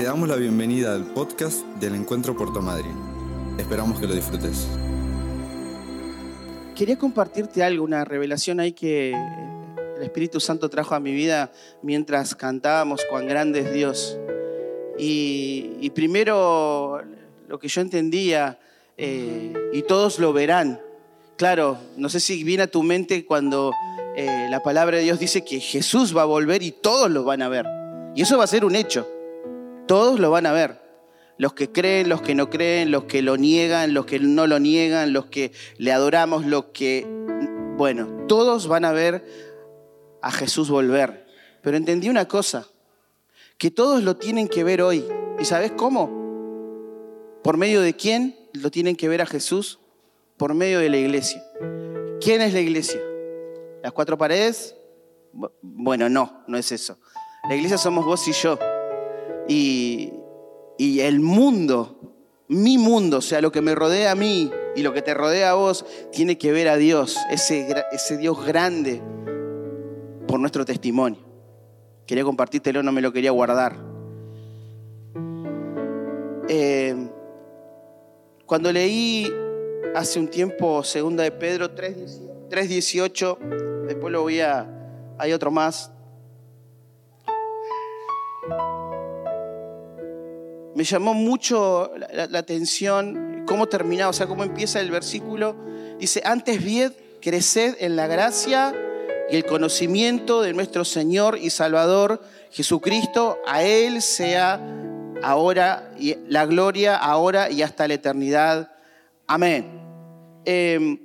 Te damos la bienvenida al podcast del Encuentro Puerto Madryn. Esperamos que lo disfrutes. Quería compartirte algo, una revelación ahí que el Espíritu Santo trajo a mi vida mientras cantábamos cuán grande es Dios. Y, y primero lo que yo entendía, eh, y todos lo verán. Claro, no sé si viene a tu mente cuando eh, la palabra de Dios dice que Jesús va a volver y todos lo van a ver. Y eso va a ser un hecho. Todos lo van a ver. Los que creen, los que no creen, los que lo niegan, los que no lo niegan, los que le adoramos, los que... Bueno, todos van a ver a Jesús volver. Pero entendí una cosa, que todos lo tienen que ver hoy. ¿Y sabes cómo? ¿Por medio de quién lo tienen que ver a Jesús? Por medio de la iglesia. ¿Quién es la iglesia? ¿Las cuatro paredes? Bueno, no, no es eso. La iglesia somos vos y yo. Y, y el mundo, mi mundo, o sea, lo que me rodea a mí y lo que te rodea a vos, tiene que ver a Dios, ese, ese Dios grande, por nuestro testimonio. Quería compartírtelo, no me lo quería guardar. Eh, cuando leí hace un tiempo Segunda de Pedro 3.18, después lo voy a... Hay otro más. Me llamó mucho la, atención cómo termina, o sea, cómo empieza el versículo. Dice, antes bien, creced en la gracia y el conocimiento de nuestro Señor y Salvador Jesucristo. A Él sea ahora y la gloria, ahora y hasta la eternidad. Amén. Eh,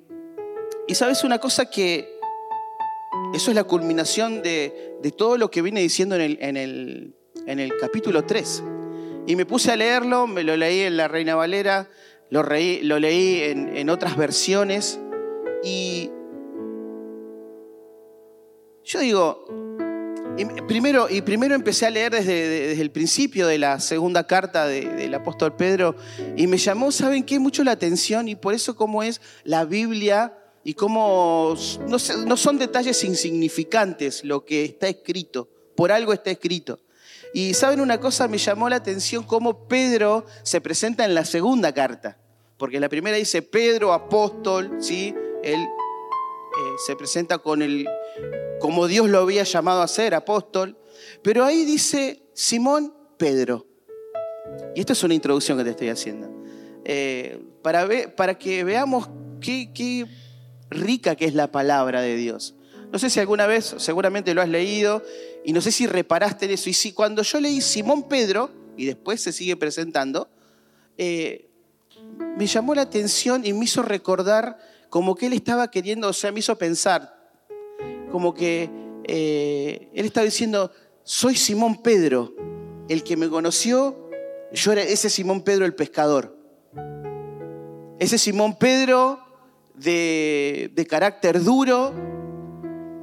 y sabes una cosa que eso es la culminación de, todo lo que viene diciendo en el, en el, en el capítulo 3. Y me puse a leerlo, me lo leí en la Reina Valera, lo, leí en, otras versiones y yo digo, y primero, y primero empecé a leer desde, el principio de la segunda carta de, del apóstol Pedro y me llamó, ¿saben qué? Mucho la atención y por eso cómo es la Biblia y cómo no son detalles insignificantes lo que está escrito, por algo está escrito. Y saben una cosa, me llamó la atención cómo Pedro se presenta en la segunda carta, porque la primera dice Pedro, apóstol, ¿sí? Él eh, se presenta con el, como Dios lo había llamado a ser, apóstol. Pero ahí dice Simón Pedro. Y esto es una introducción que te estoy haciendo. Eh, para, para, que veamos qué, qué rica que es la palabra de Dios. No sé si alguna vez, seguramente lo has leído, y no sé si reparaste en eso. Y si cuando yo leí Simón Pedro, y después se sigue presentando, eh, me llamó la atención y me hizo recordar como que él estaba queriendo, o sea, me hizo pensar, como que eh, él estaba diciendo, soy Simón Pedro, el que me conoció, yo era ese Simón Pedro el pescador. Ese Simón Pedro de, de carácter duro,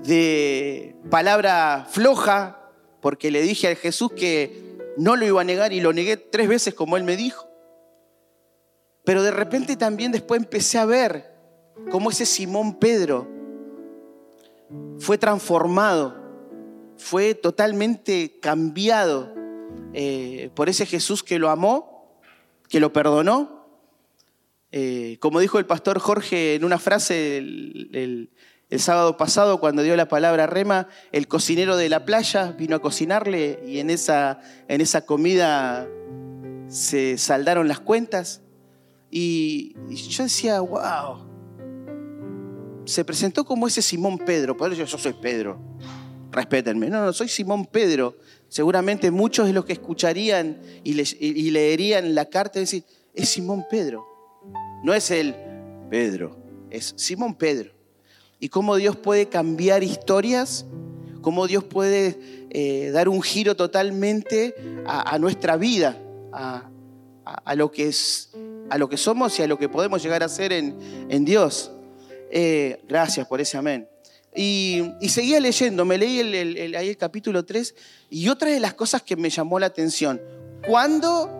de palabra floja, porque le dije a Jesús que no lo iba a negar y lo negué tres veces como él me dijo. Pero de repente también después empecé a ver cómo ese Simón Pedro fue transformado, fue totalmente cambiado eh, por ese Jesús que lo amó, que lo perdonó. Eh, como dijo el pastor Jorge en una frase el, el, el, sábado pasado cuando dio la palabra rema, el cocinero de la playa vino a cocinarle y en esa, en esa comida se saldaron las cuentas. Y, yo decía, wow, se presentó como ese Simón Pedro. Por eso yo soy Pedro. Respétenme. No, no, soy Simón Pedro. Seguramente muchos de los que escucharían y, y leerían la carta decir, es Simón Pedro. No es el Pedro, es Simón Pedro. Y cómo Dios puede cambiar historias, cómo Dios puede eh, dar un giro totalmente a, nuestra vida, a, lo que es, a lo que somos y a lo que podemos llegar a ser en, Dios. Eh, gracias por ese amén. Y, seguía leyendo, me leí ahí el capítulo 3 y otra de las cosas que me llamó la atención, ¿cuándo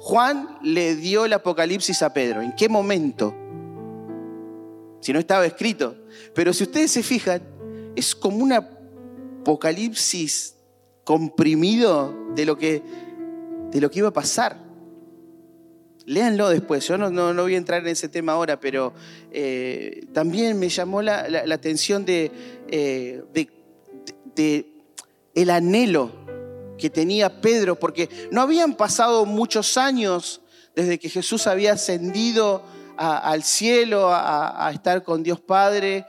Juan le dio el apocalipsis a Pedro? ¿En qué momento? Si no estaba escrito. Pero si ustedes se fijan, es como un apocalipsis comprimido de lo que de lo que iba a pasar. Léanlo después, yo no, no, voy a entrar en ese tema ahora, pero eh, también me llamó la, atención de, eh, de, de, el anhelo que tenía Pedro, porque no habían pasado muchos años desde que Jesús había ascendido al cielo, a, estar con Dios Padre,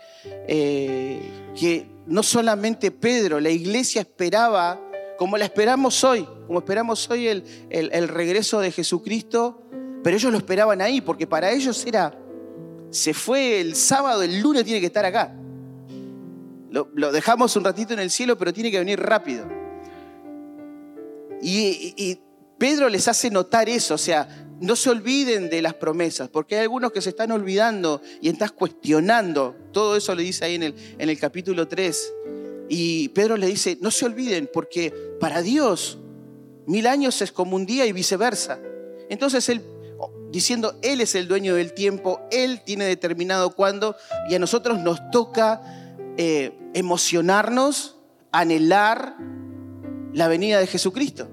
eh, que no solamente Pedro, la iglesia esperaba, como la esperamos hoy, como esperamos hoy el, el, regreso de Jesucristo, pero ellos lo esperaban ahí, porque para ellos era, se fue el sábado, el lunes tiene que estar acá. Lo, dejamos un ratito en el cielo, pero tiene que venir rápido. Y, y, Pedro les hace notar eso, o sea, no se olviden de las promesas, porque hay algunos que se están olvidando y estás cuestionando. Todo eso le dice ahí en el, en el capítulo 3. Y Pedro le dice, no se olviden, porque para Dios mil años es como un día y viceversa. Entonces él, diciendo, Él es el dueño del tiempo, Él tiene determinado cuándo, y a nosotros nos toca eh, emocionarnos, anhelar la venida de Jesucristo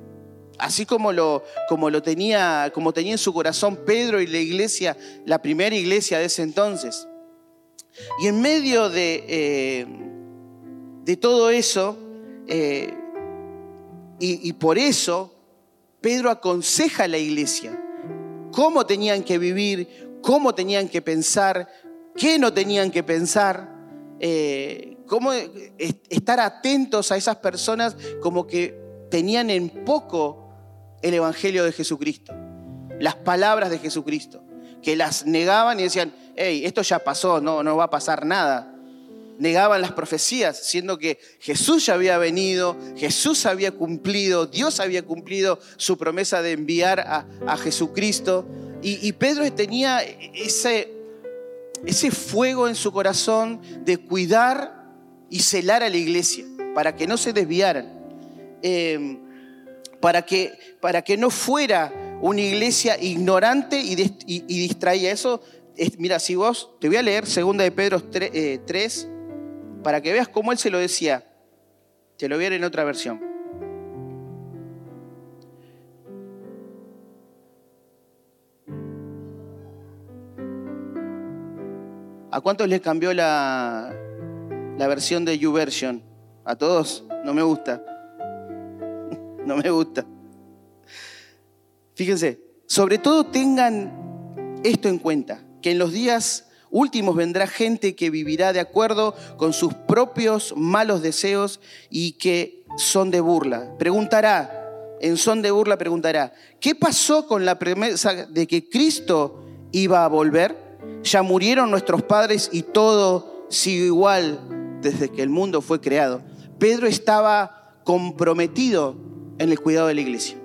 así como lo, como lo tenía, como tenía en su corazón Pedro y la iglesia, la primera iglesia de ese entonces. Y en medio de, eh, de todo eso, eh, y, por eso, Pedro aconseja a la iglesia cómo tenían que vivir, cómo tenían que pensar, qué no tenían que pensar, eh, cómo estar atentos a esas personas como que tenían en poco el Evangelio de Jesucristo, las palabras de Jesucristo, que las negaban y decían, hey, esto ya pasó, no, no va a pasar nada. Negaban las profecías, siendo que Jesús ya había venido, Jesús había cumplido, Dios había cumplido su promesa de enviar a, Jesucristo. Y, Pedro tenía ese, ese fuego en su corazón de cuidar y celar a la iglesia para que no se desviaran. Eh, para que, para que no fuera una iglesia ignorante y, distraída. Eso, es, mira, si vos, te voy a leer 2 de Pedro 3, eh, para que veas cómo él se lo decía. Te lo voy a en otra versión. ¿A cuántos les cambió la, la versión de YouVersion? ¿A todos? No me gusta no me gusta. Fíjense, sobre todo tengan esto en cuenta, que en los días últimos vendrá gente que vivirá de acuerdo con sus propios malos deseos y que son de burla. Preguntará, en son de burla preguntará, ¿qué pasó con la promesa de que Cristo iba a volver? Ya murieron nuestros padres y todo sigue igual desde que el mundo fue creado. Pedro estaba comprometido en el cuidado de la iglesia.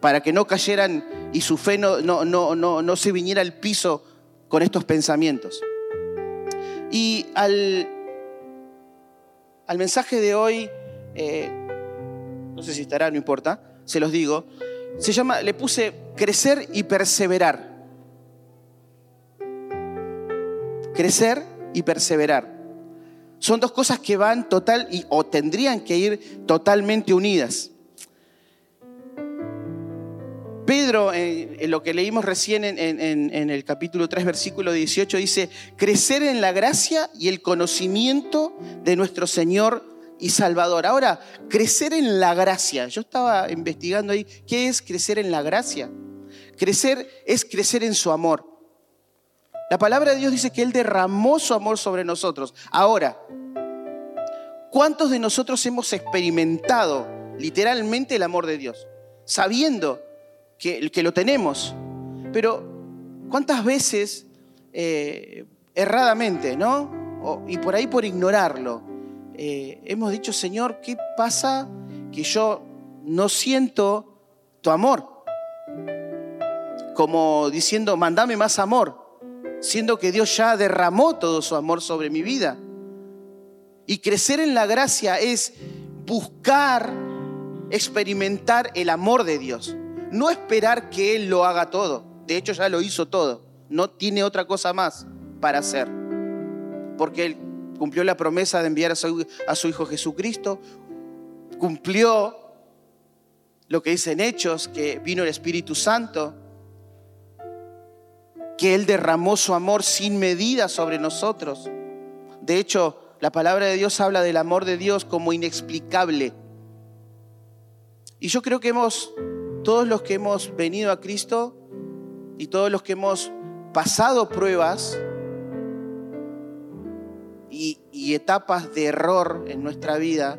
Para que no cayeran y su fe no, no, no, no, se viniera al piso con estos pensamientos. Y al, al mensaje de hoy, eh, no sé si estará, no importa, se los digo, se llama, le puse crecer y perseverar. Crecer y perseverar. Son dos cosas que van total y, o tendrían que ir totalmente unidas. Pedro, en, lo que leímos recién en, en, el capítulo 3, versículo 18, dice, crecer en la gracia y el conocimiento de nuestro Señor y Salvador. Ahora, crecer en la gracia. Yo estaba investigando ahí, ¿qué es crecer en la gracia? Crecer es crecer en su amor. La palabra de Dios dice que Él derramó su amor sobre nosotros. Ahora, ¿cuántos de nosotros hemos experimentado literalmente el amor de Dios? Sabiendo que, lo tenemos. Pero, ¿cuántas veces eh, erradamente, ¿no? y por ahí por ignorarlo, eh, hemos dicho, Señor, ¿qué pasa que yo no siento tu amor? Como diciendo, mandame más amor siendo que Dios ya derramó todo su amor sobre mi vida. Y crecer en la gracia es buscar, experimentar el amor de Dios. No esperar que Él lo haga todo. De hecho ya lo hizo todo. No tiene otra cosa más para hacer. Porque Él cumplió la promesa de enviar a su, Hijo Jesucristo. Cumplió lo que dice en Hechos, que vino el Espíritu Santo, que Él derramó su amor sin medida sobre nosotros. De hecho, la palabra de Dios habla del amor de Dios como inexplicable. Y yo creo que hemos, todos los que hemos venido a Cristo y todos los que hemos pasado pruebas y, y etapas de error en nuestra vida,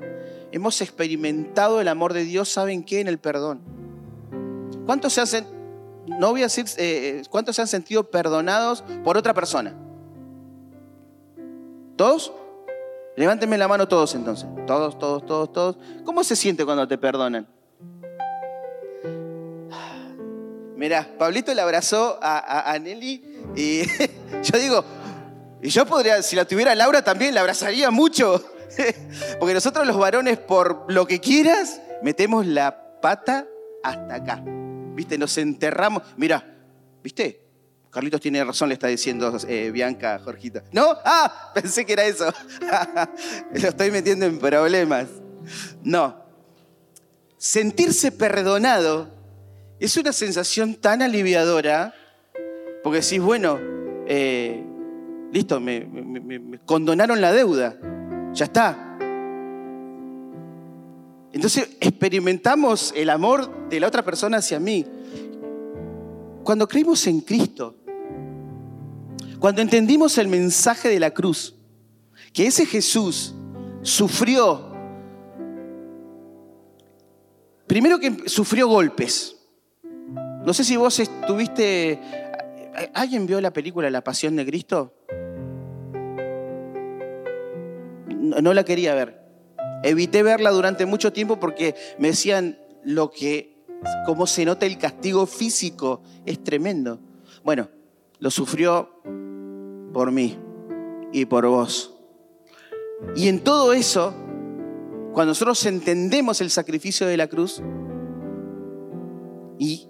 hemos experimentado el amor de Dios, ¿saben qué? En el perdón. ¿Cuántos se hacen, no voy a decir, eh, cuántos se han sentido perdonados por otra persona? ¿Todos? Levántenme la mano todos entonces. Todos, todos, todos, todos. ¿Cómo se siente cuando te perdonan? Mirá, Pablito le abrazó a Nelly y yo digo, y yo podría, si la tuviera Laura también la abrazaría mucho. Porque nosotros los varones, por lo que quieras, metemos la pata hasta acá. ¿Viste? Nos enterramos. Mira, ¿viste? Carlitos tiene razón, le está diciendo eh, Bianca Jorgito. ¿No? Ah, pensé que era eso. Lo estoy metiendo en problemas. No. Sentirse perdonado es una sensación tan aliviadora, porque decís, bueno, eh, listo, me condonaron la deuda. Ya está. Entonces experimentamos el amor de la otra persona hacia mí. Cuando creímos en Cristo, cuando entendimos el mensaje de la cruz, que ese Jesús sufrió, primero que sufrió golpes. No sé si vos estuviste, ¿alguien vio la película La Pasión de Cristo? no la quería ver. Evité verla durante mucho tiempo porque me decían lo que, cómo se nota el castigo físico, es tremendo. Bueno, lo sufrió por mí y por vos. Y en todo eso, cuando nosotros entendemos el sacrificio de la cruz y,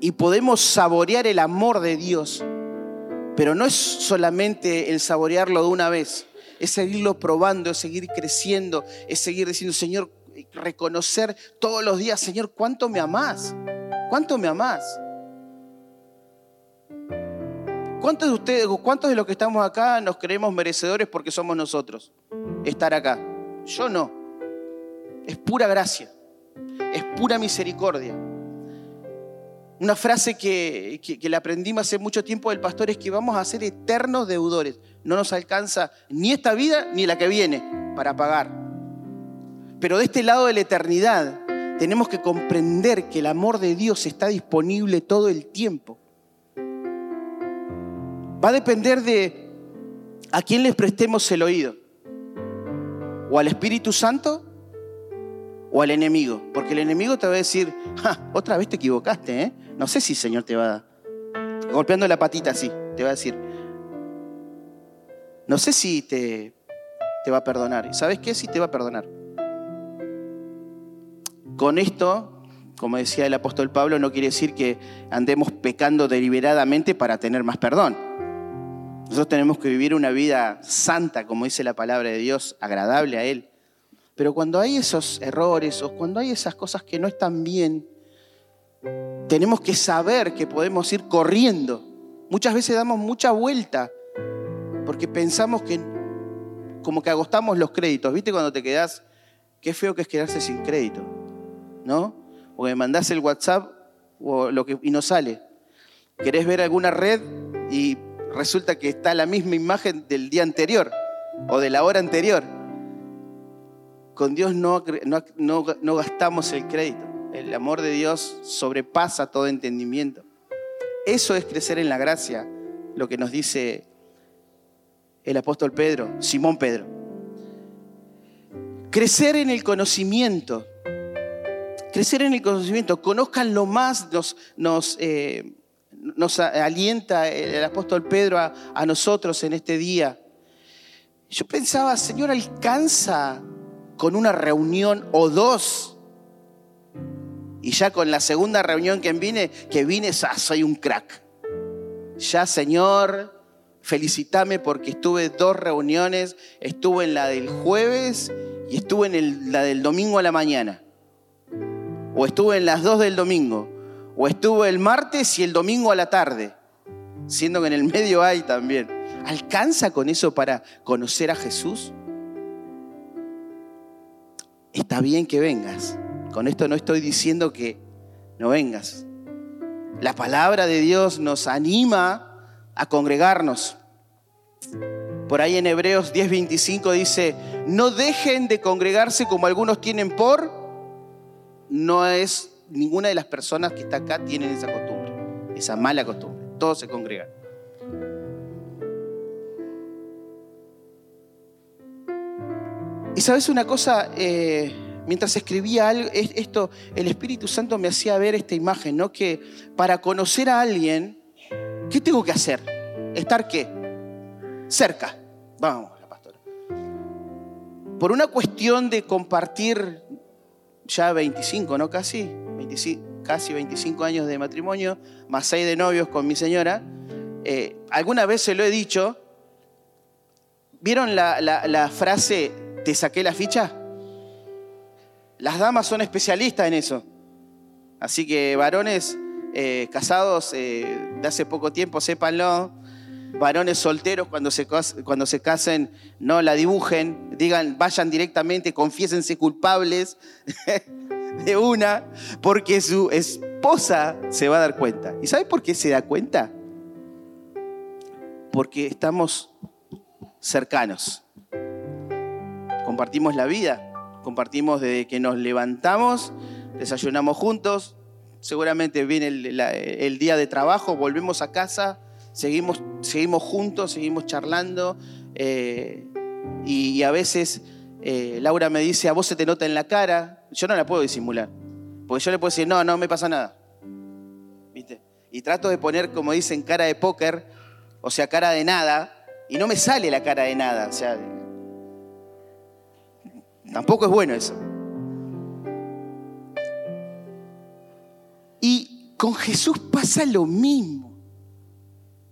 y podemos saborear el amor de Dios, pero no es solamente el saborearlo de una vez, es seguirlo probando, es seguir creciendo, es seguir diciendo, Señor, reconocer todos los días, Señor, ¿cuánto me amás? ¿Cuánto me amás? ¿Cuántos de ustedes, cuántos de los que estamos acá nos creemos merecedores porque somos nosotros? Estar acá. Yo no. Es pura gracia. Es pura misericordia. Una frase que, que, le aprendimos hace mucho tiempo del pastor es que vamos a ser eternos deudores. No nos alcanza ni esta vida ni la que viene para pagar. Pero de este lado de la eternidad tenemos que comprender que el amor de Dios está disponible todo el tiempo. Va a depender de a quién les prestemos el oído. O al Espíritu Santo o al enemigo. Porque el enemigo te va a decir, otra vez te equivocaste, ¿eh? No sé si el Señor te va golpeando la patita así, te va a decir, no sé si te, te va a perdonar. ¿Y sabes qué? Si te va a perdonar. Con esto, como decía el apóstol Pablo, no quiere decir que andemos pecando deliberadamente para tener más perdón. Nosotros tenemos que vivir una vida santa, como dice la palabra de Dios, agradable a Él. Pero cuando hay esos errores o cuando hay esas cosas que no están bien, tenemos que saber que podemos ir corriendo. Muchas veces damos mucha vuelta porque pensamos que como que agostamos los créditos. ¿Viste cuando te quedas? Qué feo que es quedarse sin crédito, ¿no? Porque mandás el WhatsApp o lo que, y no sale. Querés ver alguna red y resulta que está la misma imagen del día anterior o de la hora anterior. Con Dios no, gastamos el crédito. El amor de Dios sobrepasa todo entendimiento. Eso es crecer en la gracia, lo que nos dice el apóstol Pedro, Simón Pedro. Crecer en el conocimiento. Crecer en el conocimiento. Conozcan lo más, nos, eh, alienta el apóstol Pedro a, a nosotros en este día. Yo pensaba, Señor, alcanza con una reunión o dos y ya con la segunda reunión que vine, que vine, soy un crack. Ya, Señor, felicítame porque estuve dos reuniones, estuve en la del jueves y estuve en la del domingo a la mañana. o estuve en las dos del domingo, o estuve el martes y el domingo a la tarde, siendo que en el medio hay también. ¿Alcanza con eso para conocer a Jesús? Está bien que vengas. Con esto no estoy diciendo que no vengas. La palabra de Dios nos anima a congregarnos. Por ahí en Hebreos 10:25 dice, no dejen de congregarse como algunos tienen por, no es ninguna de las personas que está acá tienen esa costumbre, esa mala costumbre. Todos se congregan. Y sabes una cosa, eh, mientras escribía esto, el Espíritu Santo me hacía ver esta imagen, ¿no? Que para conocer a alguien, ¿qué tengo que hacer? ¿Estar qué? Cerca. Vamos, la pastora. Por una cuestión de compartir ya 25, ¿no? Casi, casi 25 años de matrimonio, más 6 de novios con mi señora. Eh, alguna vez se lo he dicho. ¿Vieron la, frase, te saqué la ficha? Las damas son especialistas en eso. Así que varones eh, casados eh, de hace poco tiempo, sépanlo. Varones solteros cuando se, cuando se casen, no la dibujen, digan, vayan directamente, confiésense culpables. de una, porque su esposa se va a dar cuenta. ¿Y sabe por qué se da cuenta? Porque estamos cercanos. Compartimos la vida, compartimos desde que nos levantamos, desayunamos juntos, seguramente viene el, día de trabajo, volvemos a casa, seguimos, seguimos juntos, seguimos charlando eh, y a veces eh, Laura me dice, a vos se te nota en la cara, yo no la puedo disimular. Porque yo le puedo decir, no, no me pasa nada. ¿Viste? Y trato de poner, como dicen, cara de póker, o sea, cara de nada, y no me sale la cara de nada. O sea, tampoco es bueno eso. Y con Jesús pasa lo mismo.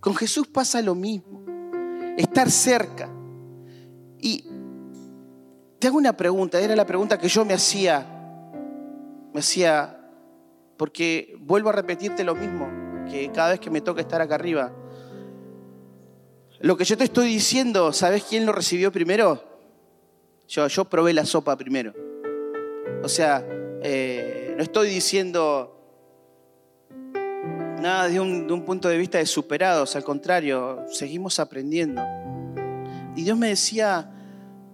Con Jesús pasa lo mismo. Estar cerca. Y te hago una pregunta, era la pregunta que yo me hacía. Me hacía, porque vuelvo a repetirte lo mismo, que cada vez que me toca estar acá arriba. Lo que yo te estoy diciendo, ¿sabes quién lo recibió primero? Yo, probé la sopa primero. O sea, eh, no estoy diciendo nada de un punto de vista de superados, al contrario, seguimos aprendiendo. Y Dios me decía,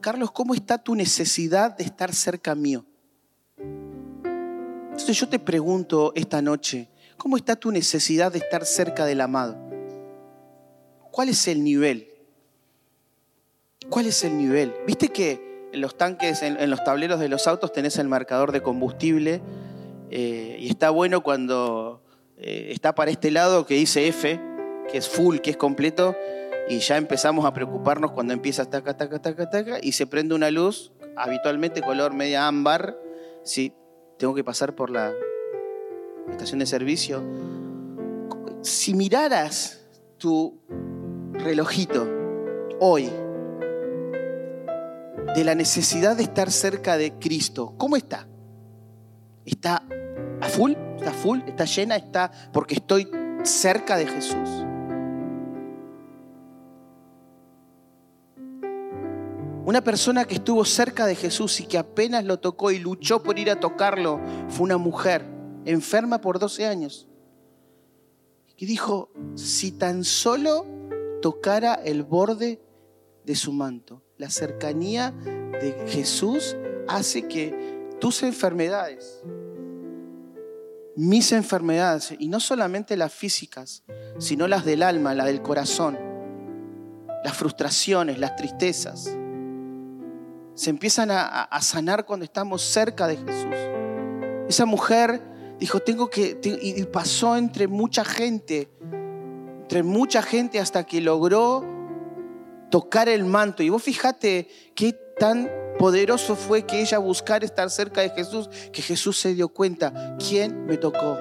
Carlos, ¿cómo está tu necesidad de estar cerca mío? Entonces yo te pregunto esta noche, ¿cómo está tu necesidad de estar cerca del amado? ¿Cuál es el nivel? ¿Cuál es el nivel? ¿Viste que en los tanques, en, los tableros de los autos tenés el marcador de combustible? Eh, y está bueno cuando eh, está para este lado que dice F, que es full, que es completo, y ya empezamos a preocuparnos cuando empieza taca, taca, taca, taca, y se prende una luz, habitualmente color media ámbar, si tengo que pasar por la estación de servicio. Si miraras tu relojito hoy, de la necesidad de estar cerca de Cristo, ¿cómo está? ¿Está a full? ¿Está full? ¿Está llena? ¿Está porque estoy cerca de Jesús? Una persona que estuvo cerca de Jesús y que apenas lo tocó y luchó por ir a tocarlo fue una mujer enferma por 12 años. Que dijo, si tan solo tocara el borde de su manto, la cercanía de Jesús hace que tus enfermedades, mis enfermedades, y no solamente las físicas, sino las del alma, las del corazón, las frustraciones, las tristezas, se empiezan a, sanar cuando estamos cerca de Jesús. Esa mujer dijo, tengo que, y pasó entre mucha gente, entre mucha gente hasta que logró tocar el manto. Y vos fíjate qué tan poderoso fue que ella buscara estar cerca de Jesús, que Jesús se dio cuenta, ¿quién me tocó?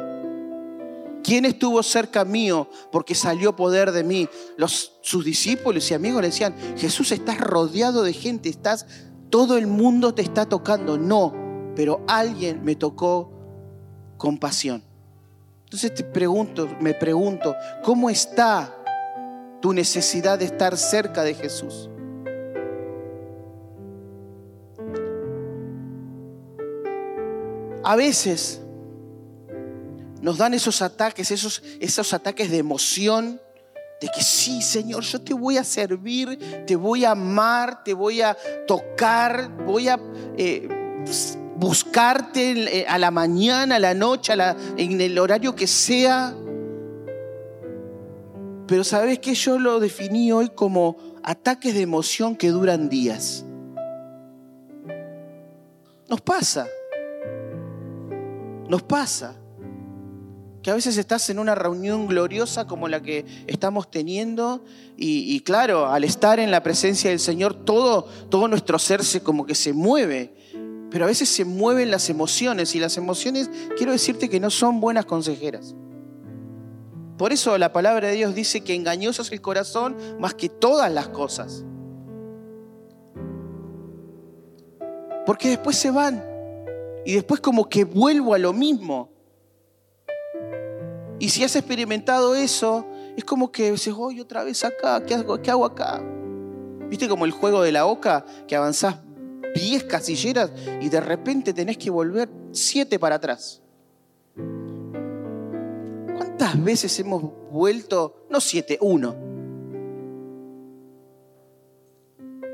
¿Quién estuvo cerca mío porque salió poder de mí? Los, sus discípulos y amigos le decían, Jesús, estás rodeado de gente, estás todo el mundo te está tocando, no, pero alguien me tocó compasión. Entonces te pregunto, me pregunto, ¿cómo está tu necesidad de estar cerca de Jesús? A veces nos dan esos ataques, esos, esos ataques de emoción, de que sí, Señor, yo te voy a servir, te voy a amar, te voy a tocar, voy a eh, buscarte eh, a la mañana, a la noche, en el horario que sea. Pero sabes que yo lo definí hoy como ataques de emoción que duran días. Nos pasa. Nos pasa que a veces estás en una reunión gloriosa como la que estamos teniendo y, claro, al estar en la presencia del Señor, todo, todo nuestro ser se como que se mueve, pero a veces se mueven las emociones y las emociones, quiero decirte que no son buenas consejeras. Por eso la palabra de Dios dice que engañoso es el corazón más que todas las cosas. Porque después se van y después como que vuelvo a lo mismo. Y si has experimentado eso, es como que dices, voy otra vez acá, ¿qué hago, ¿qué hago acá? ¿Viste como el juego de la oca, que avanzás 10 casilleras y de repente tenés que volver 7 para atrás? ¿Cuántas veces hemos vuelto, no 7, 1?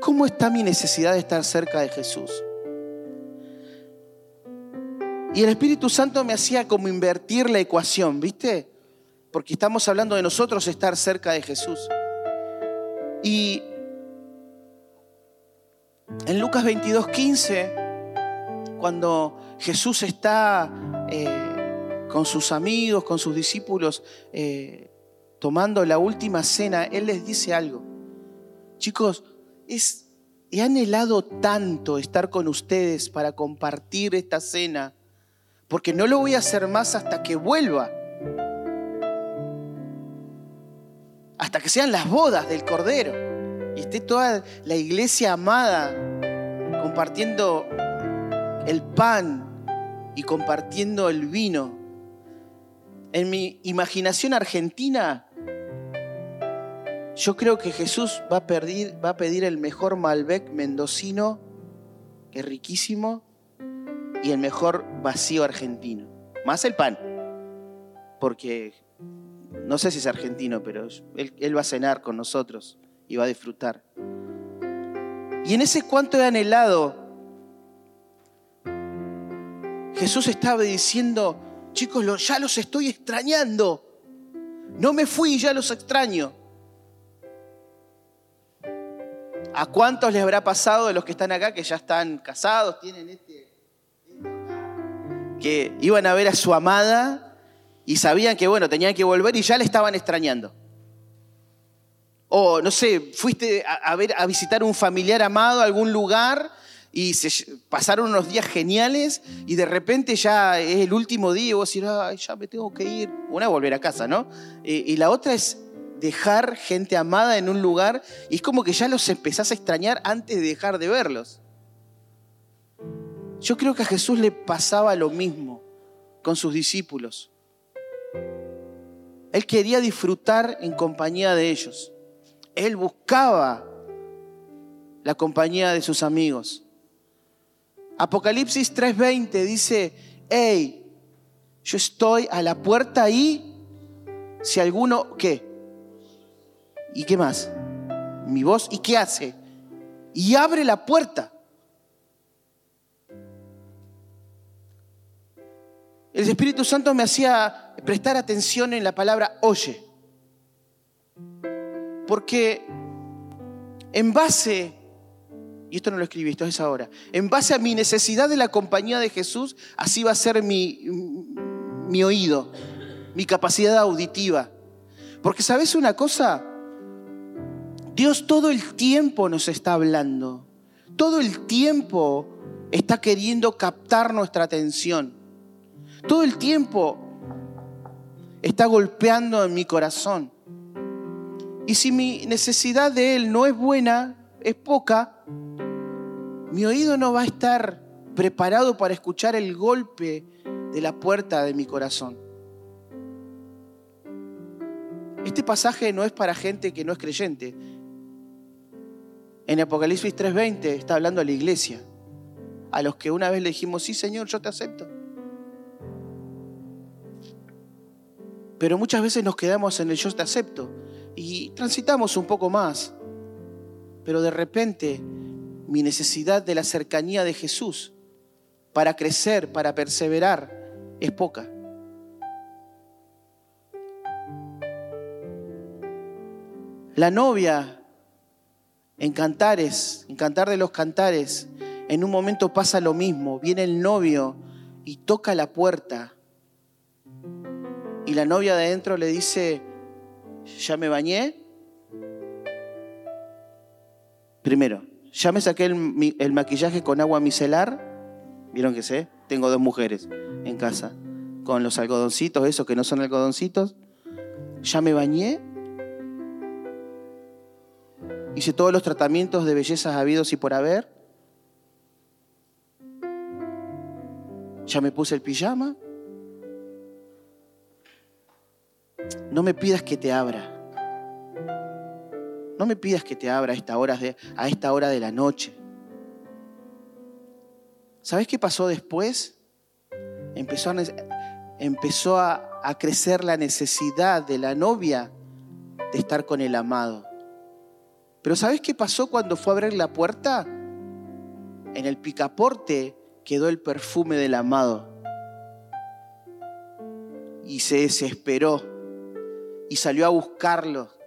¿Cómo está mi necesidad de estar cerca de Jesús? Y el Espíritu Santo me hacía como invertir la ecuación, ¿viste? Porque estamos hablando de nosotros estar cerca de Jesús. Y en Lucas 22, 15, cuando Jesús está eh, con sus amigos, con sus discípulos, eh, tomando la última cena, Él les dice algo. Chicos, he anhelado tanto estar con ustedes para compartir esta cena porque no lo voy a hacer más hasta que vuelva. Hasta que sean las bodas del Cordero y esté toda la iglesia amada compartiendo el pan y compartiendo el vino. En mi imaginación argentina, yo creo que Jesús va a pedir, el mejor Malbec mendocino, que es riquísimo, y el mejor vacío argentino. Más el pan. Porque no sé si es argentino, pero él, va a cenar con nosotros y va a disfrutar. Y en ese cuanto he anhelado, Jesús estaba diciendo, chicos, ya los estoy extrañando. No me fui, ya los extraño. ¿A cuántos les habrá pasado de los que están acá que ya están casados, tienen este que iban a ver a su amada y sabían que, bueno, tenían que volver y ya le estaban extrañando. O, no sé, fuiste a, ver, a visitar un familiar amado a algún lugar y se, pasaron unos días geniales y de repente ya es el último día y vos decís, Ay, ya me tengo que ir. Una es volver a casa, ¿no? y la otra es dejar gente amada en un lugar y es como que ya los empezás a extrañar antes de dejar de verlos. Yo creo que a Jesús le pasaba lo mismo con sus discípulos. Él quería disfrutar en compañía de ellos. Él buscaba la compañía de sus amigos. Apocalipsis 3:20 dice, hey, yo estoy a la puerta ahí, si alguno, ¿qué? ¿Y qué más? Mi voz, ¿y qué hace? Y abre la puerta. el Espíritu Santo me hacía prestar atención en la palabra oye. Porque en base, y esto no lo escribí, esto es ahora, en base a mi necesidad de la compañía de Jesús, así va a ser mi, mi oído, mi capacidad auditiva. Porque sabes una cosa, Dios todo el tiempo nos está hablando, todo el tiempo está queriendo captar nuestra atención. Todo el tiempo está golpeando en mi corazón. Y si mi necesidad de Él no es buena, es poca, mi oído no va a estar preparado para escuchar el golpe de la puerta de mi corazón. Este pasaje no es para gente que no es creyente. En Apocalipsis 3:20 está hablando a la iglesia, a los que una vez le dijimos, sí Señor, yo te acepto. Pero muchas veces nos quedamos en el yo te acepto y transitamos un poco más. Pero de repente mi necesidad de la cercanía de Jesús para crecer, para perseverar, es poca. La novia en Cantares, en Cantar de los Cantares, en un momento pasa lo mismo. Viene el novio y toca la puerta. Y la novia de adentro le dice, ¿ya me bañé? Primero, ¿ya me saqué el, maquillaje con agua micelar? ¿Vieron que sé? Tengo dos mujeres en casa, con los algodoncitos, esos que no son algodoncitos. ¿Ya me bañé? Hice todos los tratamientos de bellezas habidos y por haber. Ya me puse el pijama. No me pidas que te abra. No me pidas que te abra a esta hora de, a esta hora de la noche. ¿Sabes qué pasó después? Empezó, a, empezó a, a crecer la necesidad de la novia de estar con el amado. Pero ¿sabes qué pasó cuando fue a abrir la puerta? En el picaporte quedó el perfume del amado. Y se desesperó y salió a buscarlo.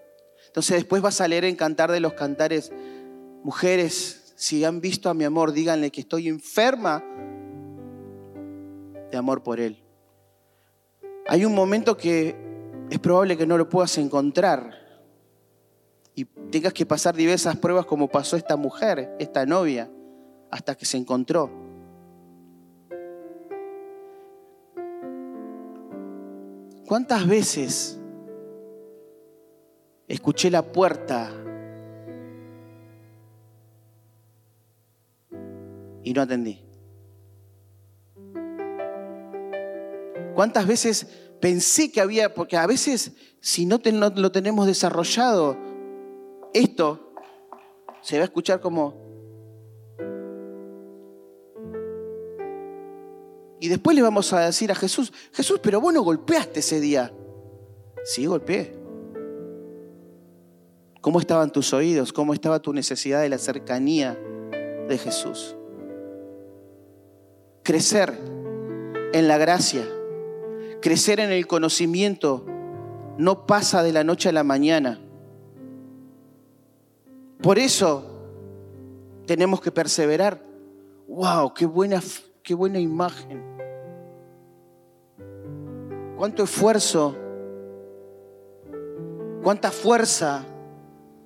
Entonces después vas a leer en Cantar de los Cantares, mujeres, si han visto a mi amor, díganle que estoy enferma de amor por él. Hay un momento que es probable que no lo puedas encontrar, y tengas que pasar diversas pruebas como pasó esta mujer, esta novia, hasta que se encontró. ¿Cuántas veces escuché la puerta y no atendí? ¿Cuántas veces pensé que había, porque a veces si no, lo tenemos desarrollado, esto se va a escuchar como... Y después le vamos a decir a Jesús, Jesús, pero vos no golpeaste ese día. Sí, golpeé. ¿Cómo estaban tus oídos? ¿Cómo estaba tu necesidad de la cercanía de Jesús? Crecer en la gracia, crecer en el conocimiento, no pasa de la noche a la mañana. Por eso tenemos que perseverar. ¡Wow! ¡Qué buena, qué buena imagen! ¿Cuánto esfuerzo? ¿Cuánta fuerza?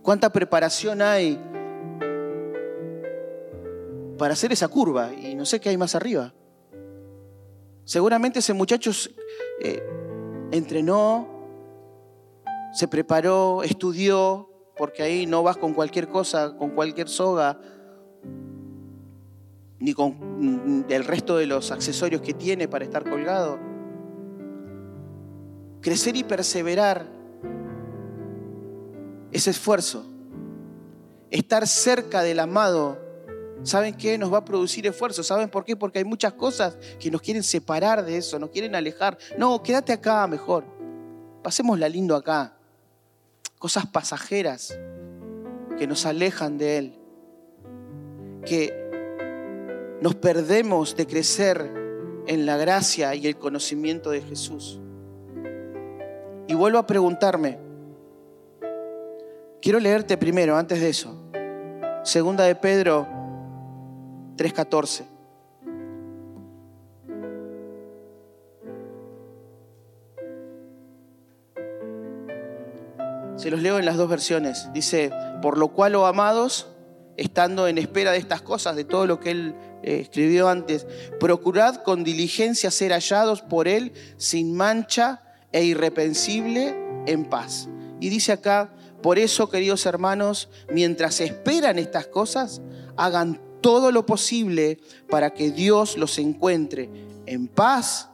¿Cuánta preparación hay para hacer esa curva? Y no sé qué hay más arriba. Seguramente ese muchacho eh, entrenó, se preparó, estudió, porque ahí no vas con cualquier cosa, con cualquier soga, ni con el resto de los accesorios que tiene para estar colgado. Crecer y perseverar ese esfuerzo. Estar cerca del amado, ¿saben qué? Nos va a producir esfuerzo. ¿Saben por qué? Porque hay muchas cosas que nos quieren separar de eso, nos quieren alejar. No, quédate acá mejor. Pasémosla lindo acá cosas pasajeras que nos alejan de Él, que nos perdemos de crecer en la gracia y el conocimiento de Jesús. Y vuelvo a preguntarme, quiero leerte primero, antes de eso, segunda de Pedro 3:14. Se los leo en las dos versiones. Dice, por lo cual, oh amados, estando en espera de estas cosas, de todo lo que él eh, escribió antes, procurad con diligencia ser hallados por él sin mancha e irrepensible en paz. Y dice acá, por eso, queridos hermanos, mientras esperan estas cosas, hagan todo lo posible para que Dios los encuentre en paz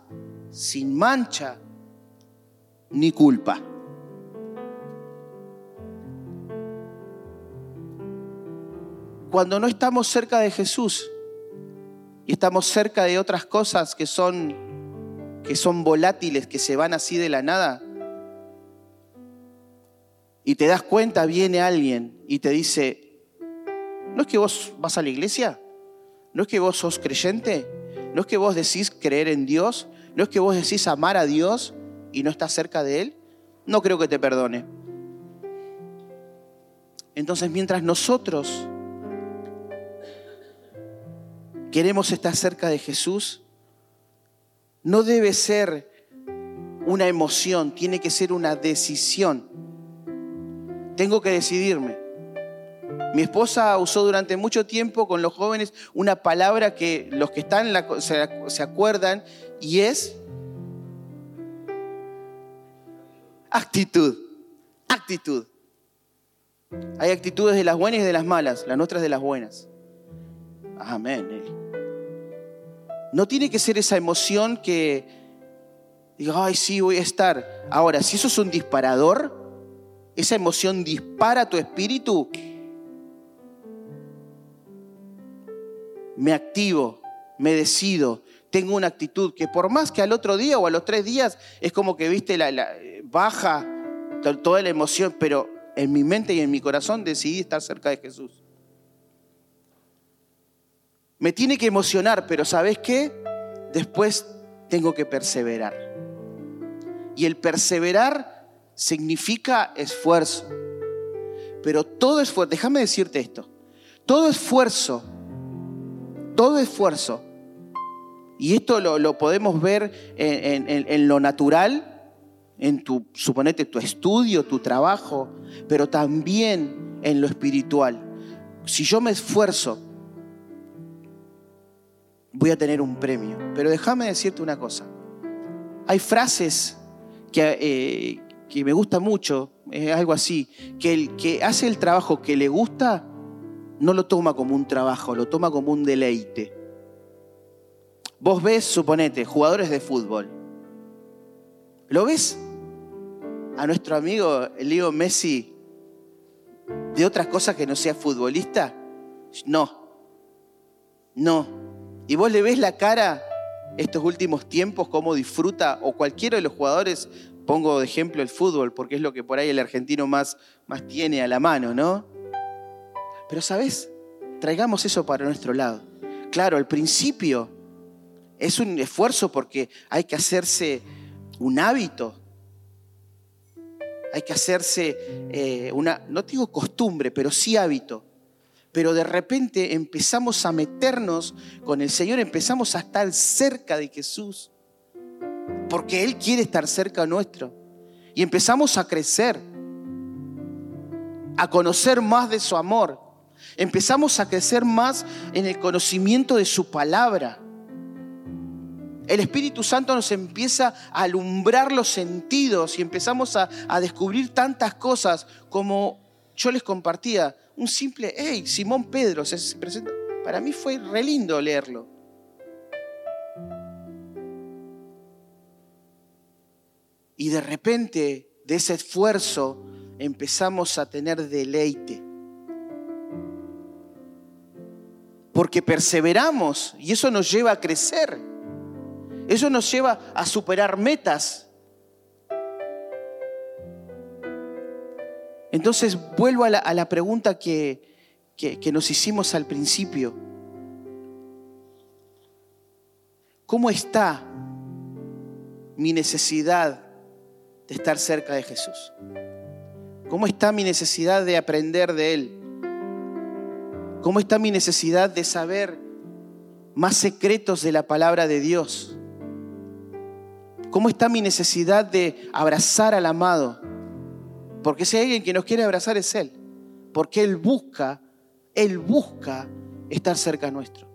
sin mancha ni culpa. Cuando no estamos cerca de Jesús y estamos cerca de otras cosas que son que son volátiles, que se van así de la nada, y te das cuenta, viene alguien y te dice, ¿no es que vos vas a la iglesia? ¿No es que vos sos creyente? ¿No es que vos decís creer en Dios? ¿No es que vos decís amar a Dios y no estás cerca de Él? No creo que te perdone. Entonces, mientras nosotros queremos estar cerca de Jesús, no debe ser una emoción, tiene que ser una decisión. Tengo que decidirme. Mi esposa usó durante mucho tiempo con los jóvenes una palabra que los que están se, acuerdan y es actitud. Actitud. Hay actitudes de las buenas y de las malas, las nuestras de las buenas. Amén. No tiene que ser esa emoción que diga, ay, sí, voy a estar. Ahora, si eso es un disparador, esa emoción dispara tu espíritu, me activo, me decido, tengo una actitud que por más que al otro día o a los tres días es como que, viste, la, baja toda la emoción, pero en mi mente y en mi corazón decidí estar cerca de Jesús. Me tiene que emocionar, pero ¿sabes qué? Después tengo que perseverar. Y el perseverar significa esfuerzo. Pero todo esfuerzo, déjame decirte esto, todo esfuerzo, todo esfuerzo, y esto lo, podemos ver en, en lo natural, en tu, suponete, tu estudio, tu trabajo, pero también en lo espiritual. Si yo me esfuerzo voy a tener un premio. Pero déjame decirte una cosa. Hay frases que, eh, que me gustan mucho, es algo así, que el que hace el trabajo que le gusta, no lo toma como un trabajo, lo toma como un deleite. Vos ves, suponete, jugadores de fútbol. ¿Lo ves? A nuestro amigo Leo Messi de otras cosas que no sea futbolista? No. No. Y vos le ves la cara estos últimos tiempos, cómo disfruta, o cualquiera de los jugadores, pongo de ejemplo el fútbol, porque es lo que por ahí el argentino más, más tiene a la mano, ¿no? Pero sabes, traigamos eso para nuestro lado. Claro, al principio es un esfuerzo porque hay que hacerse un hábito. Hay que hacerse eh, una, no digo costumbre, pero sí hábito pero de repente empezamos a meternos con el Señor, empezamos a estar cerca de Jesús, porque Él quiere estar cerca nuestro. Y empezamos a crecer, a conocer más de su amor. Empezamos a crecer más en el conocimiento de su palabra. El Espíritu Santo nos empieza a alumbrar los sentidos y empezamos a, descubrir tantas cosas como yo les compartía un simple, hey, Simón Pedro se presenta. Para mí fue re lindo leerlo. Y de repente, de ese esfuerzo, empezamos a tener deleite. Porque perseveramos y eso nos lleva a crecer. Eso nos lleva a superar metas. Entonces vuelvo a la, pregunta que, que nos hicimos al principio. ¿Cómo está mi necesidad de estar cerca de Jesús? ¿Cómo está mi necesidad de aprender de Él? ¿Cómo está mi necesidad de saber más secretos de la palabra de Dios? ¿Cómo está mi necesidad de abrazar al amado? Porque si hay alguien que nos quiere abrazar es Él. Porque Él busca, Él busca estar cerca nuestro.